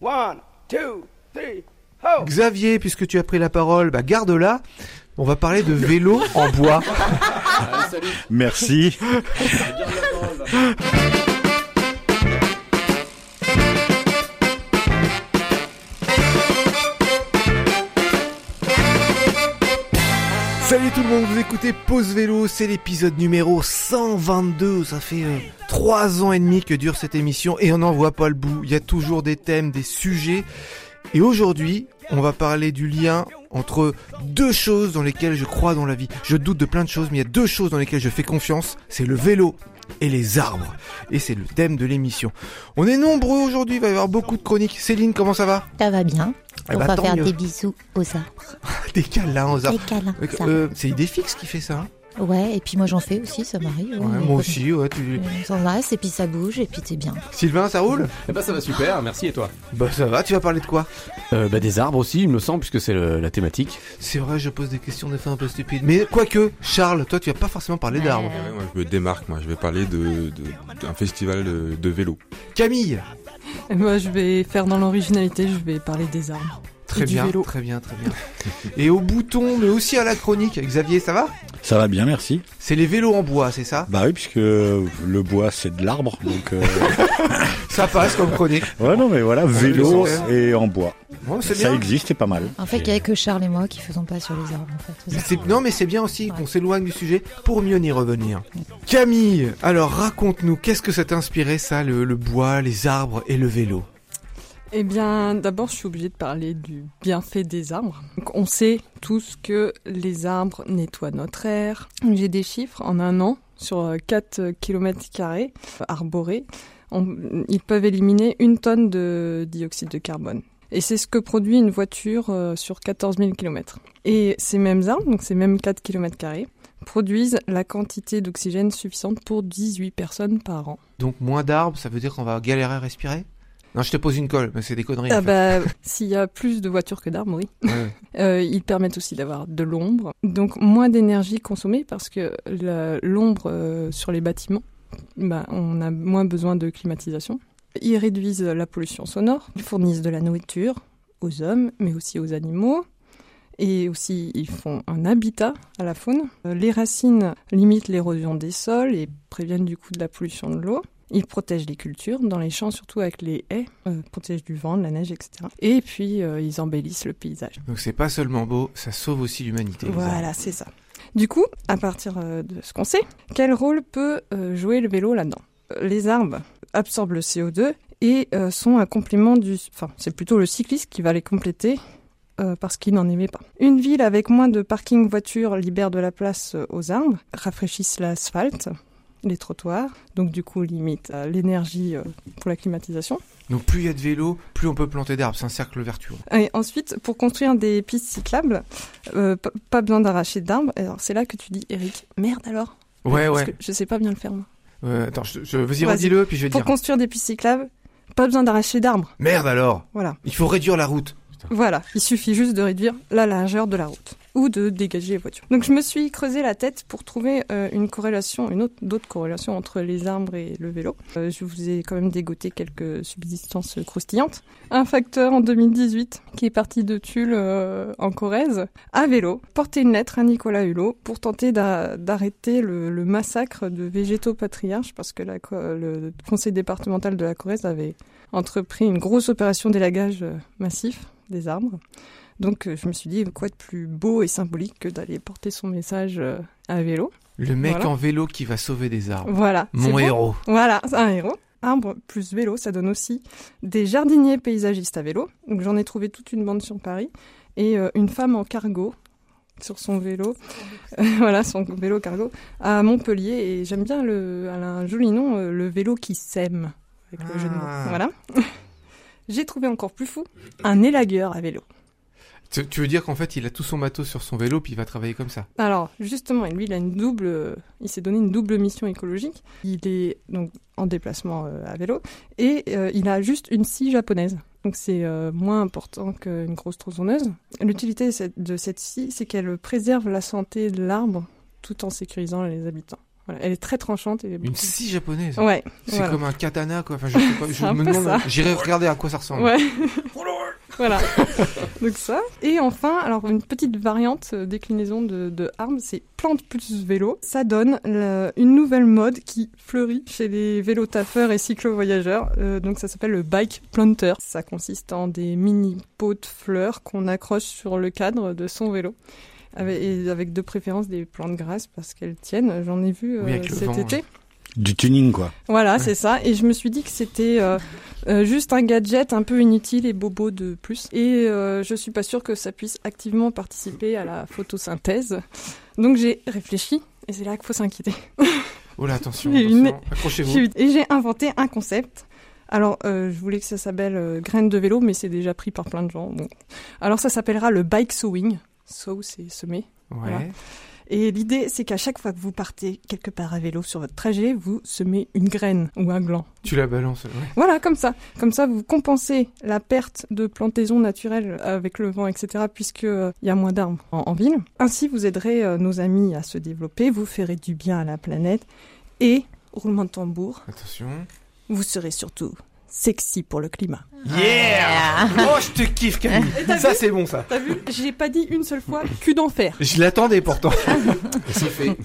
One, two, three, ho! Xavier, puisque tu as pris la parole, bah garde-la. On va parler de vélo en bois. Merci. Salut tout le monde, vous écoutez Pause Vélo, c'est l'épisode numéro 122. Ça fait euh, trois ans et demi que dure cette émission et on n'en voit pas le bout. Il y a toujours des thèmes, des sujets. Et aujourd'hui, on va parler du lien entre deux choses dans lesquelles je crois dans la vie. Je doute de plein de choses, mais il y a deux choses dans lesquelles je fais confiance. C'est le vélo et les arbres. Et c'est le thème de l'émission. On est nombreux aujourd'hui, il va y avoir beaucoup de chroniques. Céline, comment ça va? Ça va bien. Eh On bah, va faire mieux. des bisous aux arbres. Des câlins aux arbres. Des câlins. Euh, euh, c'est Idéfix qui fait ça. hein Ouais, et puis moi j'en fais aussi, ça m'arrive. Ouais, ouais, moi aussi, ouais. Tu... On s'en lasse et puis ça bouge et puis t'es bien. Sylvain, ça roule? Eh ben ça va super, merci et toi? Bah ça va, tu vas parler de quoi? Euh, bah, Des arbres aussi, il me semble, puisque c'est la thématique. C'est vrai, je pose des questions des fois un peu stupides. Mais quoique, Charles, toi tu vas pas forcément parler d'arbres. Ouais, moi, je me démarque, moi. Je vais parler de, de- d'un festival de, de vélo. Camille moi, je vais faire dans l'originalité, je vais parler des arbres. Très bien, vélo. très bien, très bien. Et au bouton, mais aussi à la chronique, Xavier, ça va? Ça va bien, merci. C'est les vélos en bois, c'est ça? Bah oui, puisque le bois c'est de l'arbre, donc euh... Ça passe comme chronique. ouais non mais voilà, vélo et en bois. Bon, c'est Ça bien. existe et pas mal. En fait, il y a que Charles et moi qui faisons pas sur les arbres en fait. C'est- Non mais c'est bien aussi qu'on s'éloigne du sujet pour mieux y revenir. Camille, alors raconte-nous, qu'est-ce que ça t'a inspiré ça, le, le bois, les arbres et le vélo? Eh bien, d'abord, je suis obligée de parler du bienfait des arbres. On sait tous que les arbres nettoient notre air. J'ai des chiffres en un an sur euh, 4 km arborés. ils peuvent éliminer une tonne de dioxyde de carbone. Et c'est ce que produit une voiture euh, sur 14 000 km. Et ces mêmes arbres, donc ces mêmes 4 km produisent la quantité d'oxygène suffisante pour 18 personnes par an. Donc moins d'arbres, ça veut dire qu'on va galérer à respirer? Non, je te pose une colle, mais c'est des conneries. en Ah fait. bah, s'il y a plus de voitures que d'arbres, oui. Ouais. Euh, ils permettent aussi d'avoir de l'ombre, donc moins d'énergie consommée parce que l'ombre euh, sur les bâtiments, bah, on a moins besoin de climatisation. Ils réduisent la pollution sonore, ils fournissent de la nourriture aux hommes, mais aussi aux animaux. Et aussi, ils font un habitat à la faune. Euh, Les racines limitent l'érosion des sols et préviennent du coup de la pollution de l'eau. Ils protègent les cultures, dans les champs surtout avec les haies, euh, protègent du vent, de la neige, etc. Et puis, euh, ils embellissent le paysage. Donc c'est pas seulement beau, ça sauve aussi l'humanité. Voilà, c'est ça. Du coup, à partir euh, de ce qu'on sait, quel rôle peut jouer le vélo là-dedans? Les arbres absorbent le CO2 et sont un complément du... Enfin, c'est plutôt le cycliste qui va les compléter euh, parce qu'il n'en aimait pas. Une ville avec moins de parking voitures libère de la place aux arbres, rafraîchissent l'asphalte, les trottoirs, donc du coup limite euh, l'énergie euh, pour la climatisation. Donc plus il y a de vélos, plus on peut planter d'arbres, c'est un cercle vertueux. Et ensuite, pour construire des pistes cyclables, euh, pas besoin d'arracher d'arbres. Alors c'est là que tu dis, Eric, merde alors Ouais, Parce ouais. que je sais pas bien le faire moi. Attends, je, je- vas-y, Vas-y. redis-le, puis je vais Pour dire. construire des pistes cyclables, pas besoin d'arracher d'arbres. Merde alors Voilà. Il faut réduire la route. Voilà, il suffit juste de réduire la largeur de la route ou de dégager les voitures. Donc je me suis creusé la tête pour trouver euh, une corrélation, une autre d'autres corrélations entre les arbres et le vélo. Euh, je vous ai quand même dégoté quelques subsistances croustillantes. Un facteur en 2018 qui est parti de Tulle euh, en Corrèze à vélo porter une lettre à Nicolas Hulot pour tenter d'a- d'arrêter le, massacre de végétaux patriarches parce que la, le conseil départemental de la Corrèze avait entrepris une grosse opération d'élagage massif des arbres. Donc euh, je me suis dit, quoi de plus beau et symbolique que d'aller porter son message euh, à vélo. Le mec Voilà. en vélo qui va sauver des arbres. Voilà. Mon héros. Voilà, c'est un héros. Arbre plus vélo, ça donne aussi des jardiniers paysagistes à vélo. Donc j'en ai trouvé toute une bande sur Paris. Et euh, une femme en cargo sur son vélo, voilà, son vélo cargo, à Montpellier. Et j'aime bien, le, elle a un joli nom, le vélo qui sème. Avec le jeu de mots. Ah. Voilà. J'ai trouvé encore plus fou, un élagueur à vélo. Tu, tu veux dire qu'en fait, il a tout son matos sur son vélo, puis il va travailler comme ça? Alors, justement, lui, il a une double, il s'est donné une double mission écologique. Il est donc en déplacement euh, à vélo et euh, il a juste une scie japonaise. Donc c'est euh, moins important qu'une grosse tronçonneuse. L'utilité de cette scie, c'est qu'elle préserve la santé de l'arbre tout en sécurisant les habitants. Voilà, elle est très tranchante. Et Une scie japonaise. Ouais. C'est voilà. comme un katana, quoi. Enfin, je sais pas. Je me demande. J'irai regarder à quoi ça ressemble. Ouais. voilà. Donc ça. Et enfin, alors une petite variante euh, déclinaison de, de armes, c'est plante plus vélo. Ça donne une nouvelle mode qui fleurit chez les vélos taffeurs et cyclo-voyageurs. Euh, donc ça s'appelle le bike planter. Ça consiste en des mini pots de fleurs qu'on accroche sur le cadre de son vélo. Avec, et avec de préférence des plantes grasses parce qu'elles tiennent. J'en ai vu euh, Oui, cet vent, été. Du tuning, quoi. Voilà, c'est ça. Et je me suis dit que c'était euh, euh, juste un gadget un peu inutile et bobo de plus. Et euh, je suis pas sûre que ça puisse activement participer à la photosynthèse. Donc j'ai réfléchi et c'est là qu'il faut s'inquiéter. Oh là, attention. J'ai attention. une- Accrochez-vous. Et j'ai inventé un concept. Alors, je voulais que ça s'appelle graines de vélo, mais c'est déjà pris par plein de gens. Bon. Alors, ça s'appellera le bike sowing. Sow, c'est semer. Ouais. Voilà. Et l'idée, c'est qu'à chaque fois que vous partez quelque part à vélo sur votre trajet, vous semez une graine ou un gland. Tu la balances. Ouais. Voilà, comme ça. Comme ça, vous compensez la perte de plantaison naturelle avec le vent, etc., puisque euh, y a moins d'arbres en, en ville. Ainsi, vous aiderez euh, nos amis à se développer, vous ferez du bien à la planète, et, roulement de tambour, Attention. vous serez surtout sexy pour le climat. Yeah Oh, je te kiffe, Camille. Ça, c'est bon, ça. T'as vu J'ai pas dit une seule fois cul d'enfer. Je l'attendais pourtant. C'est fait.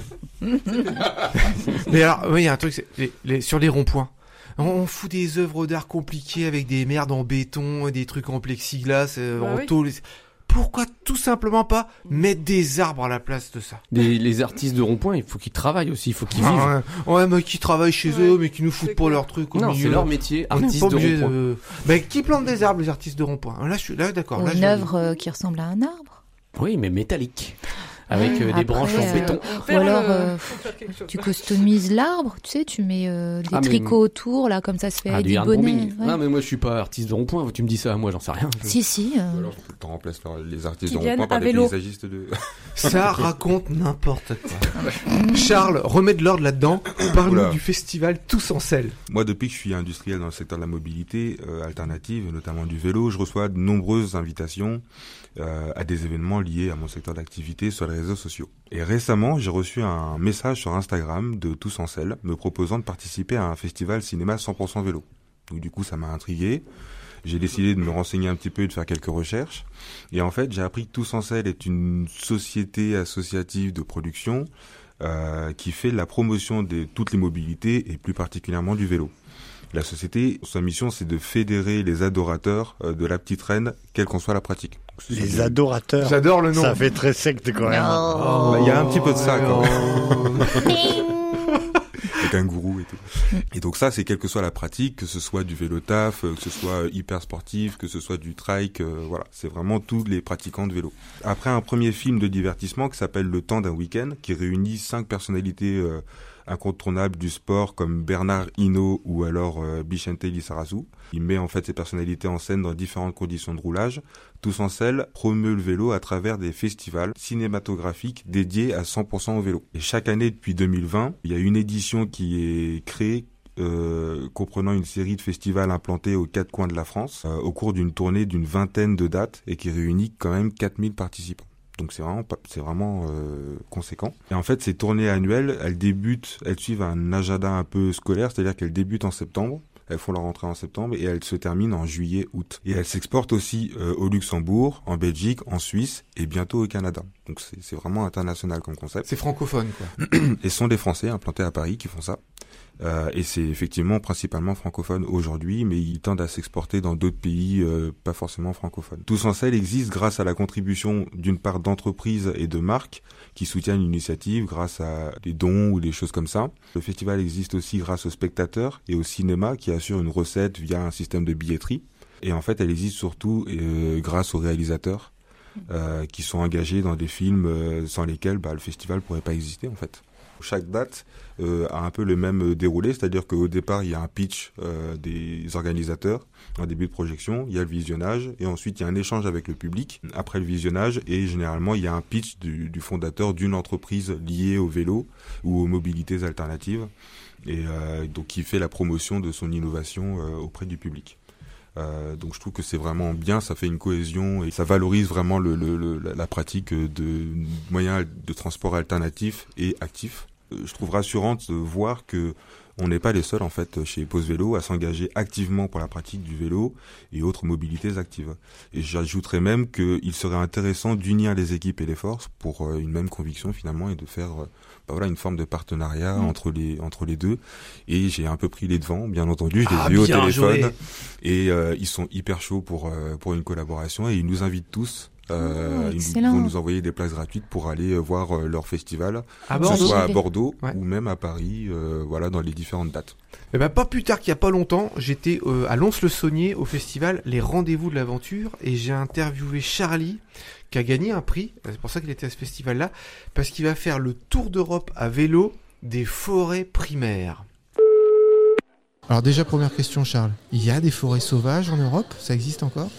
Mais alors, oui, il y a un truc, c'est les- les- sur les ronds-points. On, on fout des œuvres d'art compliquées avec des merdes en béton, des trucs en plexiglas, euh, Bah en oui. tôle. Pourquoi tout simplement pas mettre des arbres à la place de ça Les, les artistes de rond-point, il faut qu'ils travaillent aussi, il faut qu'ils vivent. Ah ouais, ouais, mais qui travaillent chez Ouais, eux, mais qui nous foutent pas clair. leur truc au Non, milieu. c'est leur métier, artiste de rond-point. de... Bah, qui plante des arbres, les artistes de rond-point? Là, je suis là, d'accord. Une œuvre euh, qui ressemble à un arbre. Oui, mais métallique. Avec euh, des branches en euh, béton. Ou alors, euh, tu customises l'arbre, tu sais, tu mets euh, des Ah, mais- tricots autour, là, comme ça se fait Ah, avec du bonnet. ouais. Non, mais moi je suis pas artiste de rond-point, tu me dis ça, moi j'en sais rien. Je- Si, si. euh, Ou alors, tu remplaces les artistes Qui de rond-point par des paysagistes de... Ça raconte n'importe quoi. Charles, remets de l'ordre là-dedans. Parle-nous du festival Tous en selle. Moi, depuis que je suis industriel dans le secteur de la mobilité euh, alternative, notamment du vélo, je reçois de nombreuses invitations euh, à des événements liés à mon secteur d'activité sur les réseaux sociaux. Et récemment, j'ai reçu un message sur Instagram de Tous en me proposant de participer à un festival cinéma 100% vélo. Donc du coup, ça m'a intrigué. J'ai décidé de me renseigner un petit peu et de faire quelques recherches. Et en fait, j'ai appris que Tous en est une société associative de production euh, qui fait la promotion de toutes les mobilités et plus particulièrement du vélo. La société, sa mission, c'est de fédérer les adorateurs euh, de la petite reine, quelle qu'en soit la pratique. Les adorateurs. J'adore le nom. Ça fait très secte quand même. Oh. Bah, il y a un petit peu de ça, quand même. avec un gourou et tout. Et donc ça, c'est quelle que soit la pratique, que ce soit du vélo taf, euh, que ce soit euh, hyper sportif, que ce soit du trike, euh, voilà, c'est vraiment tous les pratiquants de vélo. Après un premier film de divertissement qui s'appelle Le temps d'un week-end, qui réunit cinq personnalités euh, incontournables du sport comme Bernard Hinault ou alors euh, Bichente Lissarazu. Il met en fait ces personnalités en scène dans différentes conditions de roulage. Tous en selle promeut le vélo à travers des festivals cinématographiques dédiés à 100% au vélo. Et chaque année depuis 2020, il y a une édition qui est créée euh, comprenant une série de festivals implantés aux quatre coins de la France euh, au cours d'une tournée d'une vingtaine de dates et qui réunit quand même 4000 participants. Donc c'est vraiment c'est vraiment euh, conséquent. Et en fait, ces tournées annuelles, elles débutent, elles suivent un agenda un peu scolaire, c'est-à-dire qu'elles débutent en septembre. Elles font leur rentrée en septembre et elles se terminent en juillet, août. Et elles s'exportent aussi euh, au Luxembourg, en Belgique, en Suisse et bientôt au Canada. Donc c'est c'est vraiment international comme concept. C'est francophone, quoi. Et ce sont des Français implantés à Paris qui font ça. Euh, et c'est effectivement principalement francophone aujourd'hui, mais ils tendent à s'exporter dans d'autres pays euh, pas forcément francophones. Tous en Selle existe grâce à la contribution d'une part d'entreprises et de marques qui soutiennent l'initiative grâce à des dons ou des choses comme ça. Le festival existe aussi grâce aux spectateurs et au cinéma qui assurent une recette via un système de billetterie. Et en fait, elle existe surtout euh, grâce aux réalisateurs euh, qui sont engagés dans des films euh, sans lesquels bah, le festival pourrait pas exister en fait. Chaque date euh, a un peu le même euh, déroulé, c'est-à-dire qu'au départ il y a un pitch euh, des organisateurs en début de projection, il y a le visionnage et ensuite il y a un échange avec le public après le visionnage et généralement il y a un pitch du, du fondateur d'une entreprise liée au vélo ou aux mobilités alternatives et euh, donc qui fait la promotion de son innovation euh, auprès du public. Euh, donc je trouve que c'est vraiment bien, ça fait une cohésion et ça valorise vraiment le, le- le- la- la pratique de moyens de transport alternatifs et actifs. Euh, je trouve rassurant de voir que on n'est pas les seuls en fait chez Pose Vélo à s'engager activement pour la pratique du vélo et autres mobilités actives. Et j'ajouterais même qu'il serait intéressant d'unir les équipes et les forces pour euh, une même conviction finalement et de faire euh, bah voilà une forme de partenariat Mm. entre les entre les deux. Et j'ai un peu pris les devants, bien entendu, je les Ah, ai vus au téléphone joué. et euh, ils sont hyper chauds pour euh, pour une collaboration et ils nous invitent tous. Euh, Oh, ils vont nous envoyer des places gratuites pour aller euh, voir euh, leur festival, À que ce Bordeaux. soit à. Bordeaux Ouais. ou même à Paris, euh, voilà dans les différentes dates. Eh ben, pas plus tard qu'il y a pas longtemps, j'étais euh, à Lons-le-Saunier au festival Les Rendez-vous de l'Aventure et j'ai interviewé Charlie qui a gagné un prix, c'est pour ça qu'il était à ce festival-là, parce qu'il va faire le tour d'Europe à vélo des forêts primaires. Alors déjà première question Charles, il y a des forêts sauvages en Europe? Ça existe encore?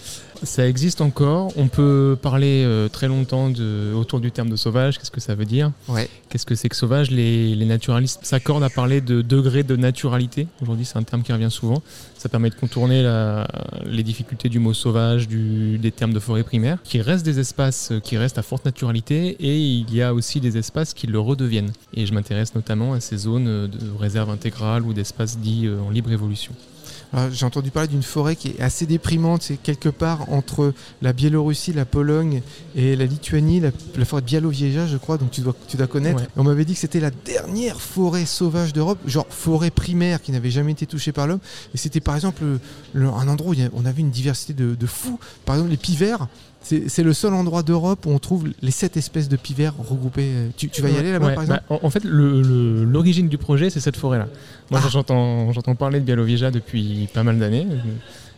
Ça existe encore. On peut parler euh, très longtemps de, autour du terme de sauvage. Qu'est-ce que ça veut dire Ouais. Qu'est-ce que c'est que sauvage? Les, les naturalistes s'accordent à parler de degré de naturalité. Aujourd'hui, c'est un terme qui revient souvent. Ça permet de contourner la- les difficultés du mot sauvage, du- des termes de forêt primaire, qui restent des espaces qui restent à forte naturalité et il y a aussi des espaces qui le redeviennent. Et je m'intéresse notamment à ces zones de réserve intégrale ou d'espaces dits euh, en libre évolution. Alors, J'ai entendu parler d'une forêt qui est assez déprimante, c'est quelque part entre la Biélorussie, la Pologne et la Lituanie, la, la forêt de Białowieża, je crois, donc tu dois, tu dois connaître. Ouais. On m'avait dit que c'était la dernière forêt sauvage d'Europe, genre forêt primaire qui n'avait jamais été touchée par l'homme. Et c'était par exemple le- le- un endroit où on avait une diversité de, de fous. Par exemple, les pivers. C'est le seul endroit d'Europe où on trouve les sept espèces de pivers regroupées. Tu, tu vas y aller là-bas, Ouais, par exemple? Bah, en, en fait, l'origine du projet, c'est cette forêt-là. Moi, Ah. j'entends, parler de Białowieża depuis pas mal d'années.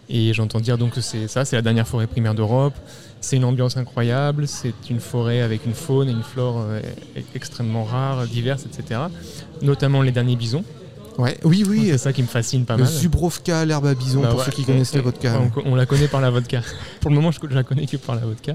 Et j'entends dire donc que c'est ça, c'est la dernière forêt primaire d'Europe. C'est une ambiance incroyable. C'est une forêt avec une faune et une flore euh, e- extrêmement rares, diverses, etc. Notamment les derniers bisons. Ouais. Oui, oui. c'est ça qui me fascine pas Le mal. Zubrovka, l'herbe à bison, Bah pour ouais, ceux qui on- connaissent la vodka. On, on la connaît par la vodka. Pour le moment, je, je la connais que par la vodka.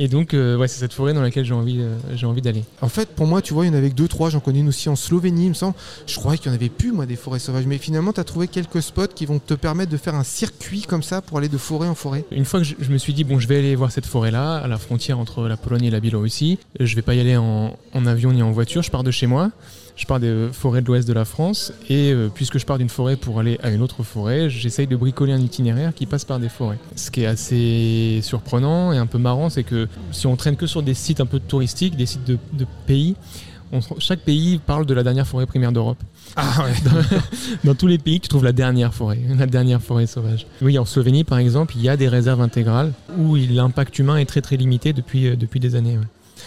Et donc, euh, ouais, c'est cette forêt dans laquelle j'ai envie, euh, j'ai envie d'aller. En fait, pour moi, tu vois, il y en avait que deux, trois. J'en connais une aussi en Slovénie, il me semble. Je croyais qu'il y en avait plus, moi, des forêts sauvages. Mais finalement, tu as trouvé quelques spots qui vont te permettre de faire un circuit comme ça pour aller de forêt en forêt. Une fois que je, je me suis dit, bon, je vais aller voir cette forêt-là, à la frontière entre la Pologne et la Biélorussie, je vais pas y aller en, en avion ni en voiture, je pars de chez moi, je pars des forêts de l'ouest de la France, et euh, puisque je pars d'une forêt pour aller à une autre forêt, j'essaye de bricoler un itinéraire qui passe par des forêts. Ce qui est assez surprenant et un peu marrant, c'est que si on traîne que sur des sites un peu touristiques, des sites de, de pays, on chaque pays parle de la dernière forêt primaire d'Europe. Ah ouais. Dans tous les pays, tu trouves la dernière forêt, la dernière forêt sauvage. Oui, en Slovénie, par exemple, il y a des réserves intégrales où l'impact humain est très très limité depuis, euh, depuis des années. ouais.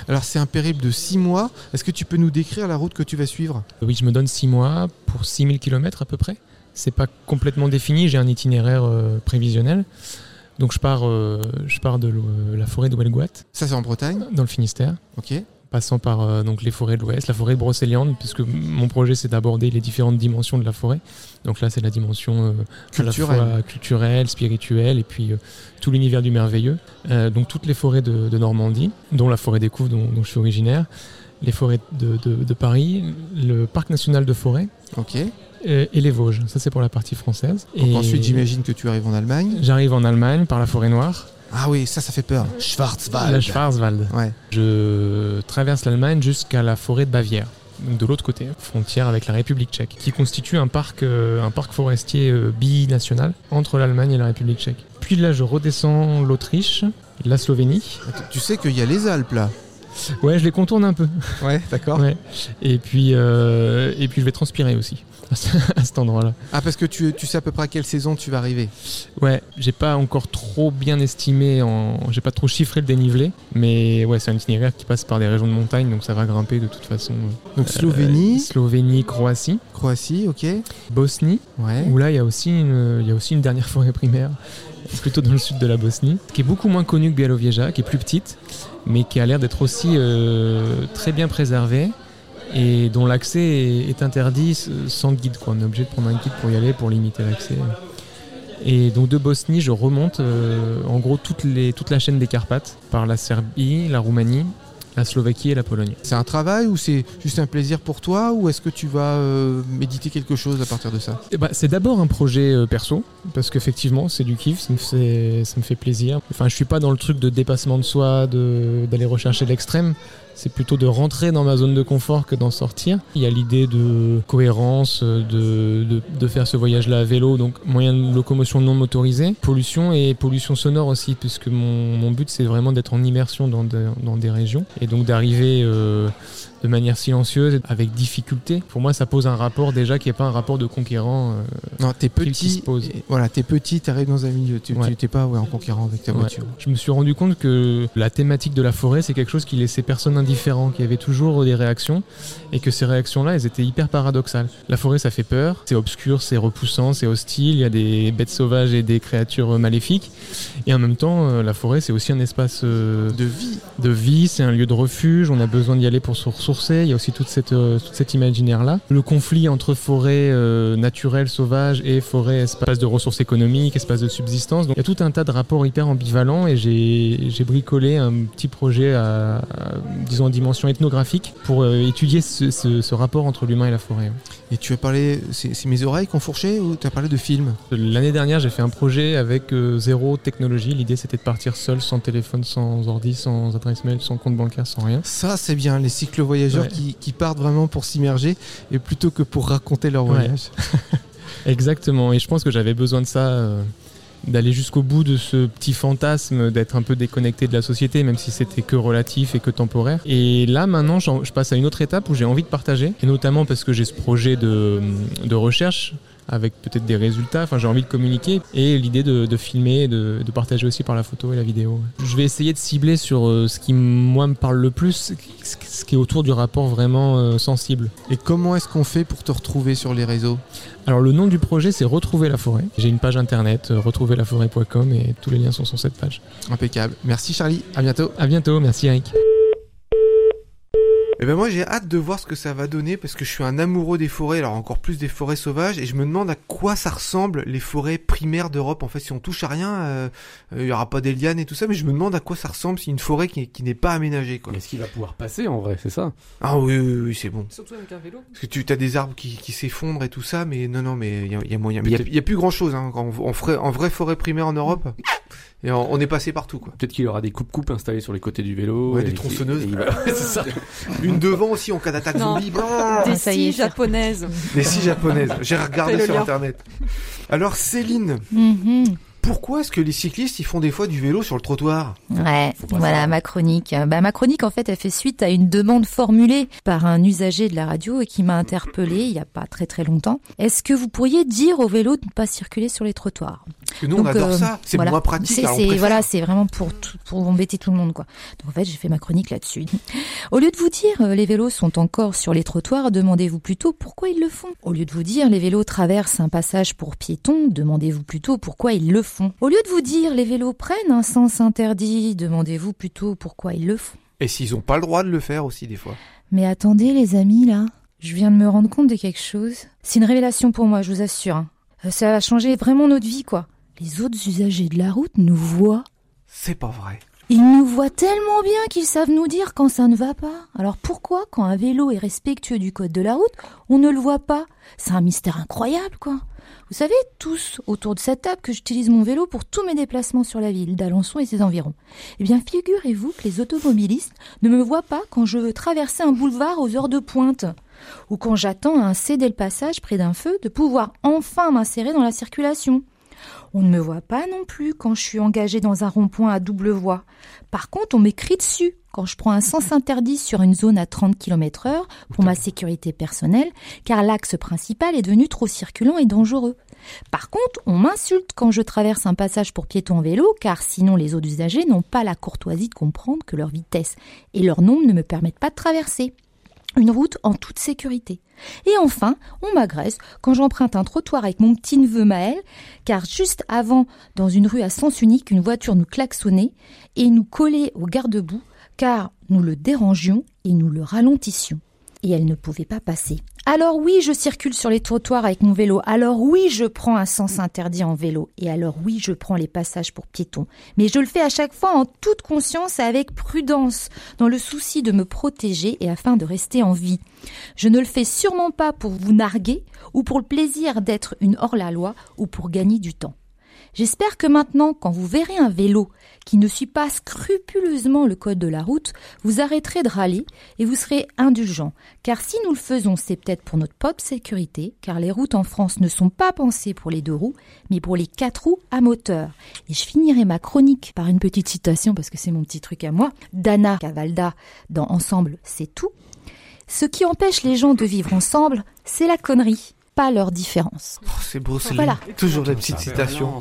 Alors, c'est un périple de six mois. Est-ce que tu peux nous décrire la route que tu vas suivre? Oui, je me donne 6 mois pour 6000 km à peu près. C'est pas complètement défini, j'ai un itinéraire euh, prévisionnel. Donc je pars, euh, je pars de l'o- la forêt de Ça, c'est en Bretagne? dans le Finistère. Ok. Passant par euh, donc les forêts de l'Ouest, la forêt de Brocéliande, puisque mon projet c'est d'aborder les différentes dimensions de la forêt. Donc là c'est la dimension euh, à la Culturelle. fois culturelle, spirituelle, et puis euh, tout l'univers du merveilleux. Donc toutes les forêts de, de Normandie, dont la forêt des Couves dont, dont je suis originaire, les forêts de, de- de Paris, le parc national de forêt Ok. et les Vosges. Ça c'est pour la partie française. Donc et ensuite, j'imagine que tu arrives en Allemagne. J'arrive en Allemagne par la forêt noire, Ah oui, ça, ça fait peur. Schwarzwald. la Schwarzwald. Ouais. Je traverse l'Allemagne jusqu'à la forêt de Bavière, donc de l'autre côté, frontière avec la République tchèque, qui constitue un parc, euh, un parc forestier euh, binational entre l'Allemagne et la République tchèque. Puis là, je redescends l'Autriche, la Slovénie. Tu sais qu'il y a les Alpes là. Ouais, je les contourne un peu. Ouais, d'accord. Ouais. Et puis, euh, et puis je vais transpirer aussi à cet endroit-là. Ah, parce que tu, tu sais à peu près à quelle saison tu vas arriver. Ouais, j'ai pas encore trop bien estimé, en... j'ai pas trop chiffré le dénivelé, mais ouais, c'est un itinéraire qui passe par des régions de montagne, donc ça va grimper de toute façon. Donc Euh, Slovénie, Slovénie, Croatie, Croatie, ok. Bosnie, Ouais. où là il y a aussi une, il y a aussi une dernière forêt primaire, plutôt dans le sud de la Bosnie, qui est beaucoup moins connue que Białowieża, qui est plus petite, mais qui a l'air d'être aussi euh, très bien préservée et dont l'accès est, interdit sans guide. Quoi. On est obligé de prendre un guide pour y aller, pour limiter l'accès. Et donc de Bosnie, je remonte euh, en gros les, toute la chaîne des Carpates, par la Serbie, la Roumanie, la Slovaquie et la Pologne. C'est un travail ou c'est juste un plaisir pour toi ou est-ce que tu vas euh, méditer quelque chose à partir de ça? Eh ben, c'est d'abord un projet euh, perso, parce qu'effectivement, c'est du kiff, ça me, fait, ça me fait plaisir. Enfin, je suis pas dans le truc de dépassement de soi, de- d'aller rechercher l'extrême. C'est plutôt de rentrer dans ma zone de confort que d'en sortir. Il y a l'idée de cohérence, de, faire ce voyage-là à vélo, donc moyen de locomotion non motorisé, pollution et pollution sonore aussi, puisque mon, but c'est vraiment d'être en immersion dans des régions et donc d'arriver euh, de manière silencieuse, avec difficulté. Pour moi, ça pose un rapport déjà qui n'est pas un rapport de conquérant. euh, Non, t'es qui petit. se pose. et Voilà, t'es petit, t'arrives dans un milieu. Tu Ouais. t'es pas ouais, en conquérant avec ta Ouais. voiture. Je me suis rendu compte que la thématique de la forêt, c'est quelque chose qui laissait personne indifférent, qu'il y avait toujours des réactions, et que ces réactions-là, elles étaient hyper paradoxales. La forêt, ça fait peur, c'est obscur, c'est repoussant, c'est hostile, il y a des bêtes sauvages et des créatures maléfiques, et en même temps, euh, la forêt, c'est aussi un espace euh, De vie. de vie, c'est un lieu de refuge, on a besoin d'y aller pour se ressourcer, il y a aussi toute cette, euh, tout cet imaginaire-là. Le conflit entre forêt euh, naturelle, sauvage et forêt, espace de ressources économiques, espace de subsistance. Donc il y a tout un tas de rapports hyper ambivalents et j'ai bricolé un petit projet à, à, disons, dimension ethnographique pour euh, étudier ce, ce- ce rapport entre l'humain et la forêt. Et tu as parlé, c'est mes oreilles qui ont fourché ou tu as parlé de films? L'année dernière, j'ai fait un projet avec zéro technologie. L'idée, c'était de partir seul, sans téléphone, sans ordi, sans adresse mail, sans compte bancaire, sans rien. Ça, c'est bien, les cycles voyageurs Ouais. qui, qui partent vraiment pour s'immerger et plutôt que pour raconter leur Ouais. voyage. Exactement, et je pense que j'avais besoin de ça, euh, d'aller jusqu'au bout de ce petit fantasme d'être un peu déconnecté de la société, même si c'était que relatif et que temporaire. Et là, maintenant, je passe à une autre étape où j'ai envie de partager, et notamment parce que j'ai ce projet de, de recherche avec peut-être des résultats, enfin j'ai envie de communiquer, et l'idée de, de filmer de, de partager aussi par la photo et la vidéo. Je vais essayer de cibler sur euh, ce qui, moi, me parle le plus, ce ce qui est autour du rapport vraiment euh, sensible. Et comment est-ce qu'on fait pour te retrouver sur les réseaux? Alors le nom du projet c'est Retrouver la forêt. J'ai une page internet euh, retrouverlaforêt.com et tous les liens sont sur cette page. Impeccable. Merci Charlie, à bientôt. À bientôt, merci Eric. Et ben moi j'ai hâte de voir ce que ça va donner parce que je suis un amoureux des forêts, alors encore plus des forêts sauvages, et je me demande à quoi ça ressemble les forêts primaires d'Europe. En fait, si on touche à rien, euh, euh, il y aura pas des lianes et tout ça, mais je me demande à quoi ça ressemble si une forêt qui, qui n'est pas aménagée. Quoi. Est-ce qu'il va pouvoir passer en vrai, c'est ça? Ah oui, oui, oui, c'est bon. Surtout avec un vélo. Parce que tu as des arbres qui, qui s'effondrent et tout ça, mais non, non, mais il y, a- il y a moyen. Mais il y a- il y, a plus grand chose. Hein. En, en, vrai, en vraie forêt primaire en Europe, et on, on est passé partout quoi. Peut-être qu'il aura des coupes-coupes installées sur les côtés du vélo. Ouais, et des tronçonneuses. et c'est ça. Une devant aussi en cas d'attaque zombie. Brrr. Des y scies japonaises. Des scies japonaises. J'ai regardé sur lien. internet. Alors Céline, Mhm. pourquoi est-ce que les cyclistes ils font des fois du vélo sur le trottoir? Ouais, voilà ma chronique. Bah, ma chronique, en fait, elle fait suite à une demande formulée par un usager de la radio et qui m'a interpellée il y a pas très très longtemps. Est-ce que vous pourriez dire au vélo de ne pas circuler sur les trottoirs? Que nous on Donc, adore euh, ça. C'est voilà. moins pratique. C'est, on voilà, c'est vraiment pour tout- pour embêter tout le monde, quoi. Donc en fait, j'ai fait ma chronique là-dessus. Au lieu de vous dire euh, les vélos sont encore sur les trottoirs, demandez-vous plutôt pourquoi ils le font. Au lieu de vous dire les vélos traversent un passage pour piétons, demandez-vous plutôt pourquoi ils le font. Au lieu de vous dire les vélos prennent un sens interdit, demandez-vous plutôt pourquoi ils le font. Et s'ils ont pas le droit de le faire aussi des fois. Mais attendez les amis là, je viens de me rendre compte de quelque chose. C'est une révélation pour moi, je vous assure. hein. Euh, Ça va changer vraiment notre vie quoi. Les autres usagers de la route nous voient C'est pas vrai. Ils nous voient tellement bien qu'ils savent nous dire quand ça ne va pas. Alors pourquoi, quand un vélo est respectueux du code de la route, on ne le voit pas? C'est un mystère incroyable, quoi. Vous savez tous autour de cette table que j'utilise mon vélo pour tous mes déplacements sur la ville d'Alençon et ses environs. Eh bien, figurez-vous que les automobilistes ne me voient pas quand je veux traverser un boulevard aux heures de pointe ou quand j'attends à un céder le passage près d'un feu de pouvoir enfin m'insérer dans la circulation. On ne me voit pas non plus quand je suis engagé dans un rond-point à double voie. Par contre, on m'écrit dessus quand je prends un sens interdit sur une zone à 30 km heure pour ma sécurité personnelle, car l'axe principal est devenu trop circulant et dangereux. Par contre, on m'insulte quand je traverse un passage pour piétons en vélo, car sinon les autres usagers n'ont pas la courtoisie de comprendre que leur vitesse et leur nombre ne me permettent pas de traverser une route en toute sécurité. Et enfin, on m'agresse quand j'emprunte un trottoir avec mon petit neveu Maël, car juste avant, dans une rue à sens unique, une voiture nous klaxonnait et nous collait au garde-boue, car nous le dérangions et nous le ralentissions. Et elle ne pouvait pas passer. Alors oui, je circule sur les trottoirs avec mon vélo. Alors oui, je prends un sens interdit en vélo. Et alors oui, je prends les passages pour piétons. Mais je le fais à chaque fois en toute conscience et avec prudence, dans le souci de me protéger et afin de rester en vie. Je ne le fais sûrement pas pour vous narguer ou pour le plaisir d'être une hors-la-loi ou pour gagner du temps. J'espère que maintenant, quand vous verrez un vélo qui ne suit pas scrupuleusement le code de la route, vous arrêterez de râler et vous serez indulgent. Car si nous le faisons, c'est peut-être pour notre propre sécurité, car les routes en France ne sont pas pensées pour les deux roues, mais pour les quatre roues à moteur. Et je finirai ma chronique par une petite citation, parce que c'est mon petit truc à moi, d'Anna Cavalda dans Ensemble, c'est tout. Ce qui empêche les gens de vivre ensemble, c'est la connerie, pas leur différence. Oh, c'est beau, c'est Voilà. toujours la petite citation.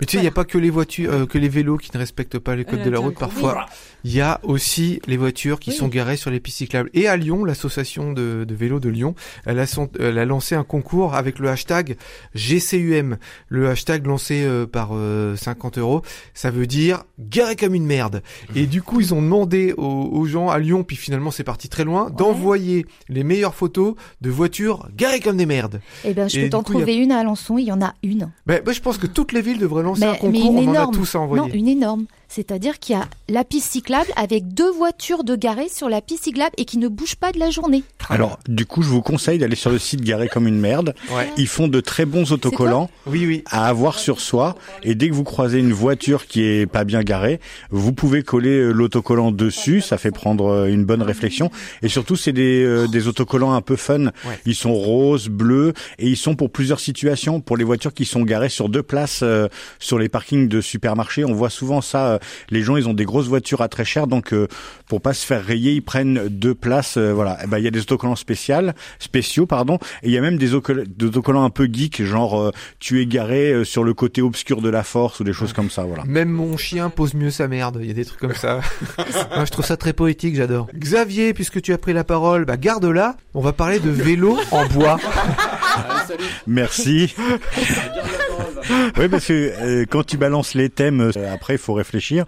Mais tu sais, il n'y a pas que les voitures, euh, que les vélos qui ne respectent pas les codes Elle de la route. Parfois, il y a aussi les voitures qui Oui. sont garées sur les pistes cyclables. Et à Lyon, l'association de, de vélos de Lyon, elle a, son- elle a lancé un concours avec le hashtag GCUM. Le hashtag lancé euh, par euh, 50 euros, ça veut dire garé comme une merde. Et du coup, ils ont demandé aux, aux gens à Lyon, puis finalement c'est parti très loin, d'envoyer les meilleures photos de voitures garées comme des merdes. Eh ben, je Et peux t'en a- trouver une à Alençon, il y en a une. Ben, moi, je pense que toutes les villes devraient lancer Mais- un mais concours. une On en a énorme. tous à envoyer. Non, une énorme. C'est-à-dire qu'il y a la piste cyclable avec deux voitures de garées sur la piste cyclable et qui ne bougent pas de la journée. Alors, du coup, je vous conseille d'aller sur le site Garé comme une merde. Ouais. Ils font de très bons autocollants Oui, oui. à avoir sur soi. Et dès que vous croisez une voiture qui est pas bien garée, vous pouvez coller euh, l'autocollant dessus. Ça fait prendre euh, une bonne réflexion. Et surtout, c'est des, euh, des autocollants un peu fun. Ouais. Ils sont roses, bleus, et ils sont pour plusieurs situations. Pour les voitures qui sont garées sur deux places euh, sur les parkings de supermarchés, on voit souvent ça. euh, les gens, ils ont des grosses voitures à très cher, donc euh, pour pas se faire rayer, ils prennent deux places. euh, voilà. Eh ben, il y a des autocollants spéciaux, spéciaux, pardon, et il y a même des, autocoll- des autocollants un peu geek, genre euh, tu es garé euh, sur le côté obscur de la force ou des choses comme ça. Voilà. Même mon chien pose mieux sa merde. Il y a des trucs comme ça. Moi, je trouve ça très poétique, j'adore. Xavier, puisque tu as pris la parole, bah garde-la. On va parler de vélo en bois. Merci. Oui, parce que euh, quand tu balances les thèmes, euh, après il faut réfléchir.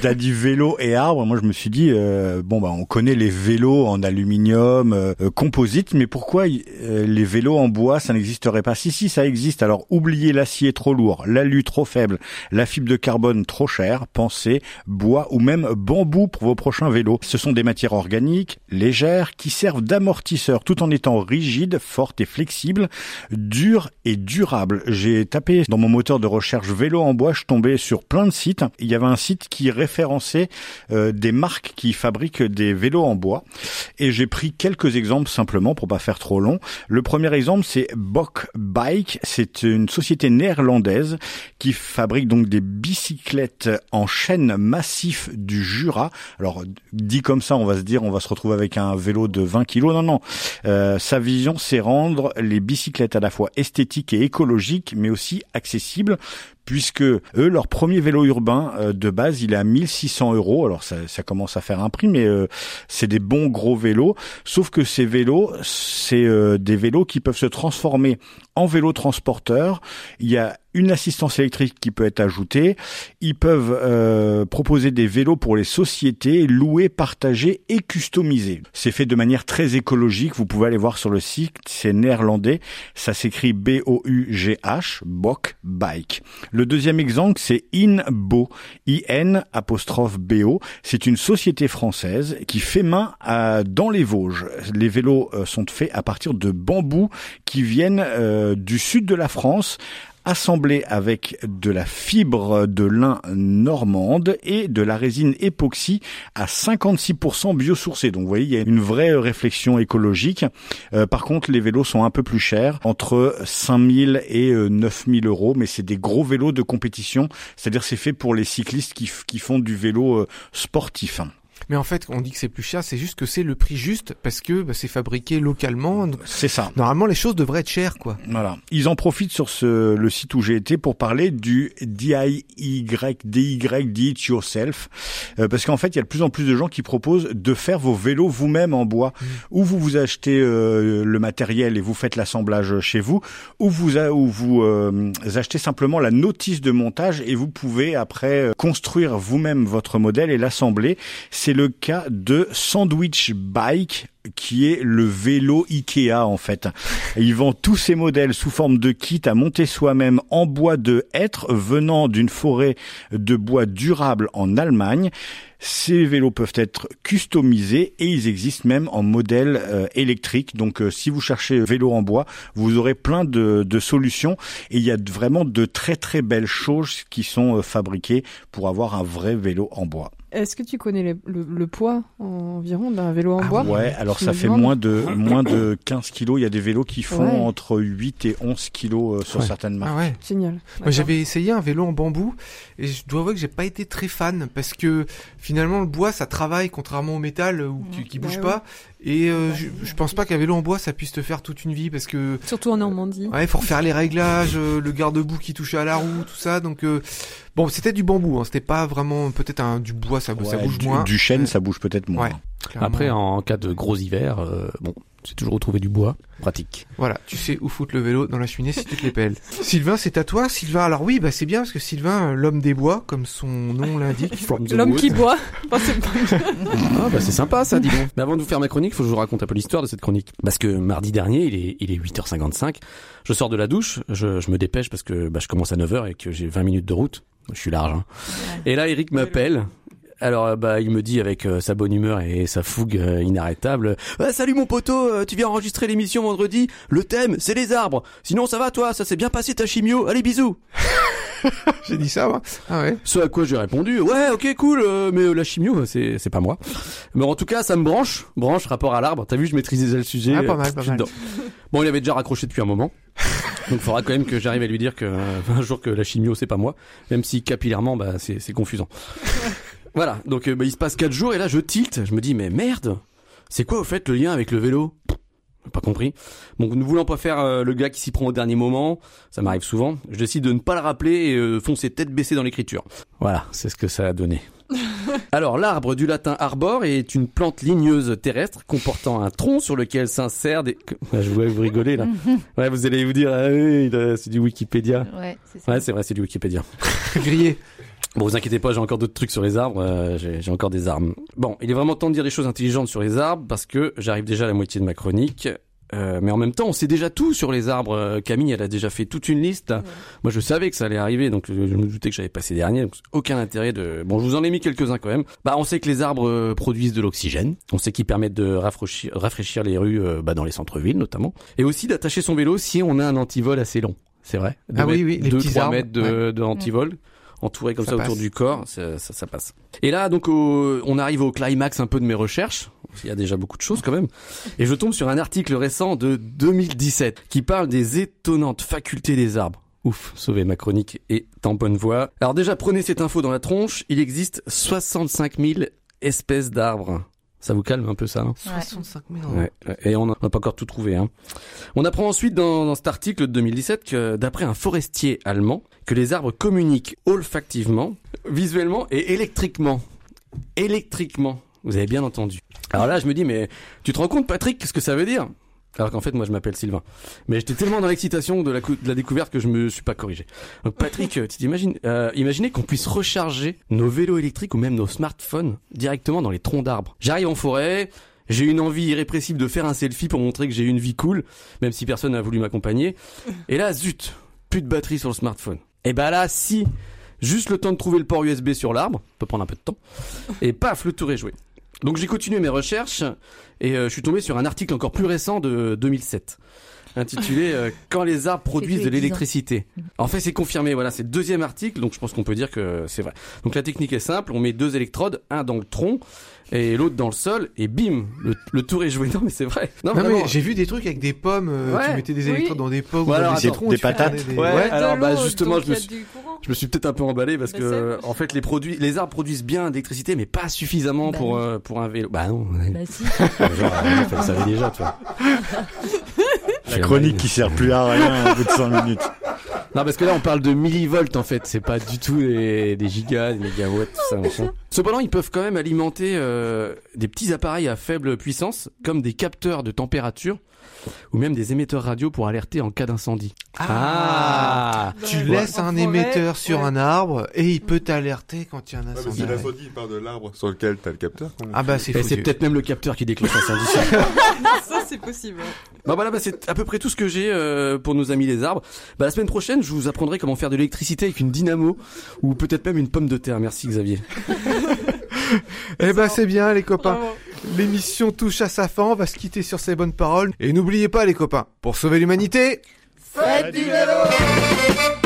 Tu as dit vélo et arbre. Moi, je me suis dit euh, bon bah on connaît les vélos en aluminium, euh, euh, composite, mais pourquoi euh, les vélos en bois ça n'existerait pas? Si si, ça existe. Alors oubliez l'acier trop lourd, l'alu trop faible, la fibre de carbone trop chère. Pensez bois ou même bambou pour vos prochains vélos. Ce sont des matières organiques, légères, qui servent d'amortisseur tout en étant rigides, fortes et flexibles dur et durable. J'ai tapé dans mon moteur de recherche vélo en bois, je tombais sur plein de sites. Il y avait un site qui référençait euh, des marques qui fabriquent des vélos en bois et j'ai pris quelques exemples simplement pour pas faire trop long. Le premier exemple c'est Bock Bike, c'est une société néerlandaise qui fabrique donc des bicyclettes en chaîne massif du Jura. Alors dit comme ça, on va se dire on va se retrouver avec un vélo de 20 kilos. Non non, euh, sa vision c'est rendre les bicyclettes à la fois esthétiques et écologiques, mais aussi accessible puisque eux, leur premier vélo urbain euh, de base, il est à 1600 euros. Alors ça, ça commence à faire un prix, mais euh, c'est des bons gros vélos. Sauf que ces vélos, c'est euh, des vélos qui peuvent se transformer en vélo transporteur. Il y a une assistance électrique qui peut être ajoutée. Ils peuvent euh, proposer des vélos pour les sociétés, louer, partager et customiser. C'est fait de manière très écologique. Vous pouvez aller voir sur le site. C'est néerlandais. Ça s'écrit B-O-U-G-H, Bok Bike. Deuxième exemple, c'est InBo, I-N apostrophe B-O. C'est une société française qui fait main à, dans les Vosges. Les vélos euh, sont faits à partir de bambous qui viennent euh, du sud de la France assemblés avec de la fibre de lin normande et de la résine époxy à 56% biosourcée. Donc vous voyez, il y a une vraie réflexion écologique. Euh, par contre, les vélos sont un peu plus chers, entre 5000 et euh, 9000 euros, mais c'est des gros vélos de compétition, c'est-à-dire c'est fait pour les cyclistes qui font du vélo euh, sportif. Mais en fait, on dit que c'est plus cher, c'est juste que c'est le prix juste parce que bah, c'est fabriqué localement. C'est ça. Normalement, les choses devraient être chères, quoi. Voilà. Ils en profitent sur ce, le site où j'ai été pour parler du DIY, DIY, Do It Yourself. Euh, parce qu'en fait, il y a de plus en plus de gens qui proposent de faire vos vélos vous-même en bois. Ou vous vous achetez euh, le matériel et vous faites l'assemblage chez vous, ou vous, a- ou vous euh, achetez simplement la notice de montage et vous pouvez après euh, construire vous-même votre modèle et l'assembler. C'est le cas de Sandwich Bike qui est le vélo Ikea en fait. Il vend tous ses modèles sous forme de kit à monter soi-même en bois de hêtre venant d'une forêt de bois durable en Allemagne. Ces vélos peuvent être customisés et ils existent même en modèle euh, électrique. Donc euh, si vous cherchez vélo en bois, vous aurez plein de, de solutions et il y a vraiment de très très belles choses qui sont euh, fabriquées pour avoir un vrai vélo en bois. Est-ce que tu connais le, le poids environ d'un vélo en Ah bois? Ouais, alors Je ça fait demande. moins de moins de 15 kilos. Il y a des vélos qui font Ouais. entre 8 et 11 kilos euh, sur Ouais. certaines marques. Ah ouais. Génial. Moi, j'avais essayé un vélo en bambou et je dois avouer que j'ai pas été très fan parce que finalement le bois ça travaille contrairement au métal euh, où qui Bah bouge ouais. pas et euh, je, je pense pas qu'un vélo en bois ça puisse te faire toute une vie parce que Surtout en Normandie. ouais faut refaire les réglages, euh, le garde-boue qui touchait à la roue, tout ça donc euh, bon c'était du bambou, hein, c'était pas vraiment peut-être un du bois ça, bouge du, moins. du chêne, ça bouge peut-être moins. Ouais. Après, en cas de gros hiver, euh, bon, c'est toujours retrouver du bois, pratique. Voilà, tu sais où foutre le vélo dans la cheminée si tu te les pelles. Sylvain, c'est à toi. Sylvain, alors oui, bah c'est bien parce que Sylvain, euh, l'homme des bois, comme son nom l'indique. L'homme qui boit. Enfin, c'est pas- Ah bah c'est sympa ça, dis donc. Mais avant de vous faire ma chronique, faut que je vous raconte un peu l'histoire de cette chronique. Parce que mardi dernier, il est, il est 8h55, je sors de la douche, je, je me dépêche parce que bah, je commence à 9h et que j'ai 20 minutes de route. Je suis large. Hein. Et là, Eric m'appelle. Alors euh, bah il me dit avec euh, sa bonne humeur et sa fougue euh, inarrêtable Ah, salut mon poteau euh, tu viens enregistrer l'émission vendredi. Le thème c'est les arbres. Sinon ça va toi? Ça s'est bien passé ta chimio. Allez bisous J'ai dit ça, moi. Ah ouais. ce à quoi j'ai répondu ouais ok cool euh, mais euh, la chimio c'est c'est pas moi. Mais en tout cas ça me branche. Branche rapport à l'arbre. T'as vu je maîtrise déjà le sujet Ah, pas mal, pas mal. dedans. bon il avait déjà raccroché depuis un moment. Donc il faudra quand même que j'arrive à lui dire que euh, un jour que la chimio c'est pas moi. Même si capillairement bah c'est c'est confusant voilà donc euh, bah, il se passe quatre jours et là je tilte je me dis mais merde c'est quoi au fait le lien avec le vélo? Pas compris. Donc ne voulant pas faire euh, le gars qui s'y prend au dernier moment, ça m'arrive souvent, je décide de ne pas le rappeler et euh, foncer tête baissée dans l'écriture. Voilà, c'est ce que ça a donné. Alors l'arbre du latin arbor est une plante ligneuse terrestre comportant un tronc sur lequel s'insèrent des... Ah, Je vois vous rigoler là. Ouais, vous allez vous dire, ah oui, c'est du Wikipédia. Ouais, c'est. Ouais, c'est vrai, c'est du Wikipédia. Grillé. Bon, vous inquiétez pas, j'ai encore d'autres trucs sur les arbres, euh, j'ai encore des armes. Bon, il est vraiment temps de dire des choses intelligentes sur les arbres parce que j'arrive déjà à la moitié de ma chronique. Euh, mais en même temps, on sait déjà tout sur les arbres. Euh, Camille, elle a déjà fait toute une liste. Moi, je savais que ça allait arriver, donc euh, je me doutais que j'avais passé dernier. Donc aucun intérêt de. Bon, je vous en ai mis quelques-uns quand même. Bah, on sait que les arbres euh, produisent de l'oxygène. On sait qu'ils permettent de rafraîchir, rafraîchir les rues, euh, bah, dans les centres-villes notamment, et aussi d'attacher son vélo si on a un antivol assez long. C'est vrai. Ah oui, oui, les 2 petits 3 arbres. mètres de, de antivol entouré comme Ça autour du corps, ça, ça, ça passe. Et là, donc, au- on arrive au climax un peu de mes recherches. Il y a déjà beaucoup de choses quand même. Et je tombe sur un article récent de 2017 qui parle des étonnantes facultés des arbres. Ouf, sauvé ma chronique est en bonne voie. Alors déjà, prenez cette info dans la tronche. Il existe 65 000 espèces d'arbres. Ça vous calme un peu ça, hein 65 000. Ouais, ouais, et on n'a pas encore tout trouvé. Hein. On apprend ensuite dans, dans cet article de 2017 que d'après un forestier allemand, que les arbres communiquent olfactivement, visuellement et électriquement. Électriquement. Vous avez bien entendu. Alors là, je me dis, mais tu te rends compte, Patrick, qu'est-ce que ça veut dire? Alors qu'en fait, moi, je m'appelle Sylvain. Mais j'étais tellement dans l'excitation de la, cou- de la découverte que je me suis pas corrigé. Donc, Patrick, tu t'imagines, euh, imaginez qu'on puisse recharger nos vélos électriques ou même nos smartphones directement dans les troncs d'arbres. J'arrive en forêt, j'ai une envie irrépressible de faire un selfie pour montrer que j'ai une vie cool, même si personne n'a voulu m'accompagner. Et là, zut, plus de batterie sur le smartphone. Et bah là, si, juste le temps de trouver le port USB sur l'arbre, peut prendre un peu de temps, et paf, le tour est joué. Donc j'ai continué mes recherches et euh, je suis tombé sur un article encore plus récent de 2007 intitulé euh, Quand les arbres produisent de l'électricité. En fait, c'est confirmé. Voilà, c'est le deuxième article, donc je pense qu'on peut dire que c'est vrai. Donc la technique est simple. On met deux électrodes, un dans le tronc et l'autre dans le sol, et bim, le, le tour est joué. Non, mais c'est vrai. Non, Non, mais j'ai vu des trucs avec des pommes, euh, Ouais. tu mettais des Oui. électrodes dans des pommes, ou dans des citrons, patates. des- Ouais. Ouais, de alors, bah, justement, je me suis-. Je me suis peut-être un peu emballé parce Bah, que en fait les produits, les arbres produisent bien d'électricité, mais pas suffisamment Bah pour oui. euh, pour un vélo. Bah non. Bah si. Genre, euh, savez déjà, tu vois. La chronique qui sert plus à rien au bout de 100 minutes. Non, parce que là, on parle de millivolts, en fait. C'est pas du tout des, des gigas, des mégawatts, tout ça, machin. Cependant, ils peuvent quand même alimenter euh, des petits appareils à faible puissance, comme des capteurs de température, ou même des émetteurs radio pour alerter en cas d'incendie. Ah. Ah. tu Ouais. laisses un forêt, émetteur sur ouais. un arbre et il peut t'alerter quand il y a un Ouais, mais incendie. si l'incendie part de l'arbre sur lequel t'as le capteur. Ah bah c'est Et c'est peut-être même le capteur qui déclenche l'incendie. Ça, c'est possible. Bah voilà, bah c'est à peu près tout ce que j'ai euh, pour nos amis les arbres. Bah la semaine prochaine, je vous apprendrai comment faire de l'électricité avec une dynamo ou peut-être même une pomme de terre. Merci Xavier. Eh ben c'est bien les copains. L'émission touche à sa fin, on va se quitter sur ces bonnes paroles. Et n'oubliez pas les copains, pour sauver l'humanité, Faites du vélo